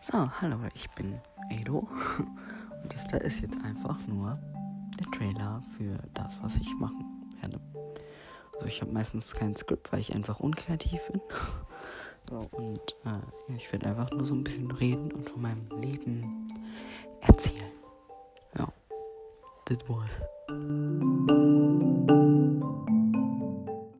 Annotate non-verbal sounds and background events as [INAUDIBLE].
So, hallo, ich bin Edo [LAUGHS] und das da ist jetzt einfach nur der Trailer für das, was ich machen werde. Also ich habe meistens kein Skript, weil ich einfach unkreativ bin. [LAUGHS] So, und äh, ja, ich werde einfach nur so ein bisschen reden und von meinem Leben erzählen. Ja, das war's.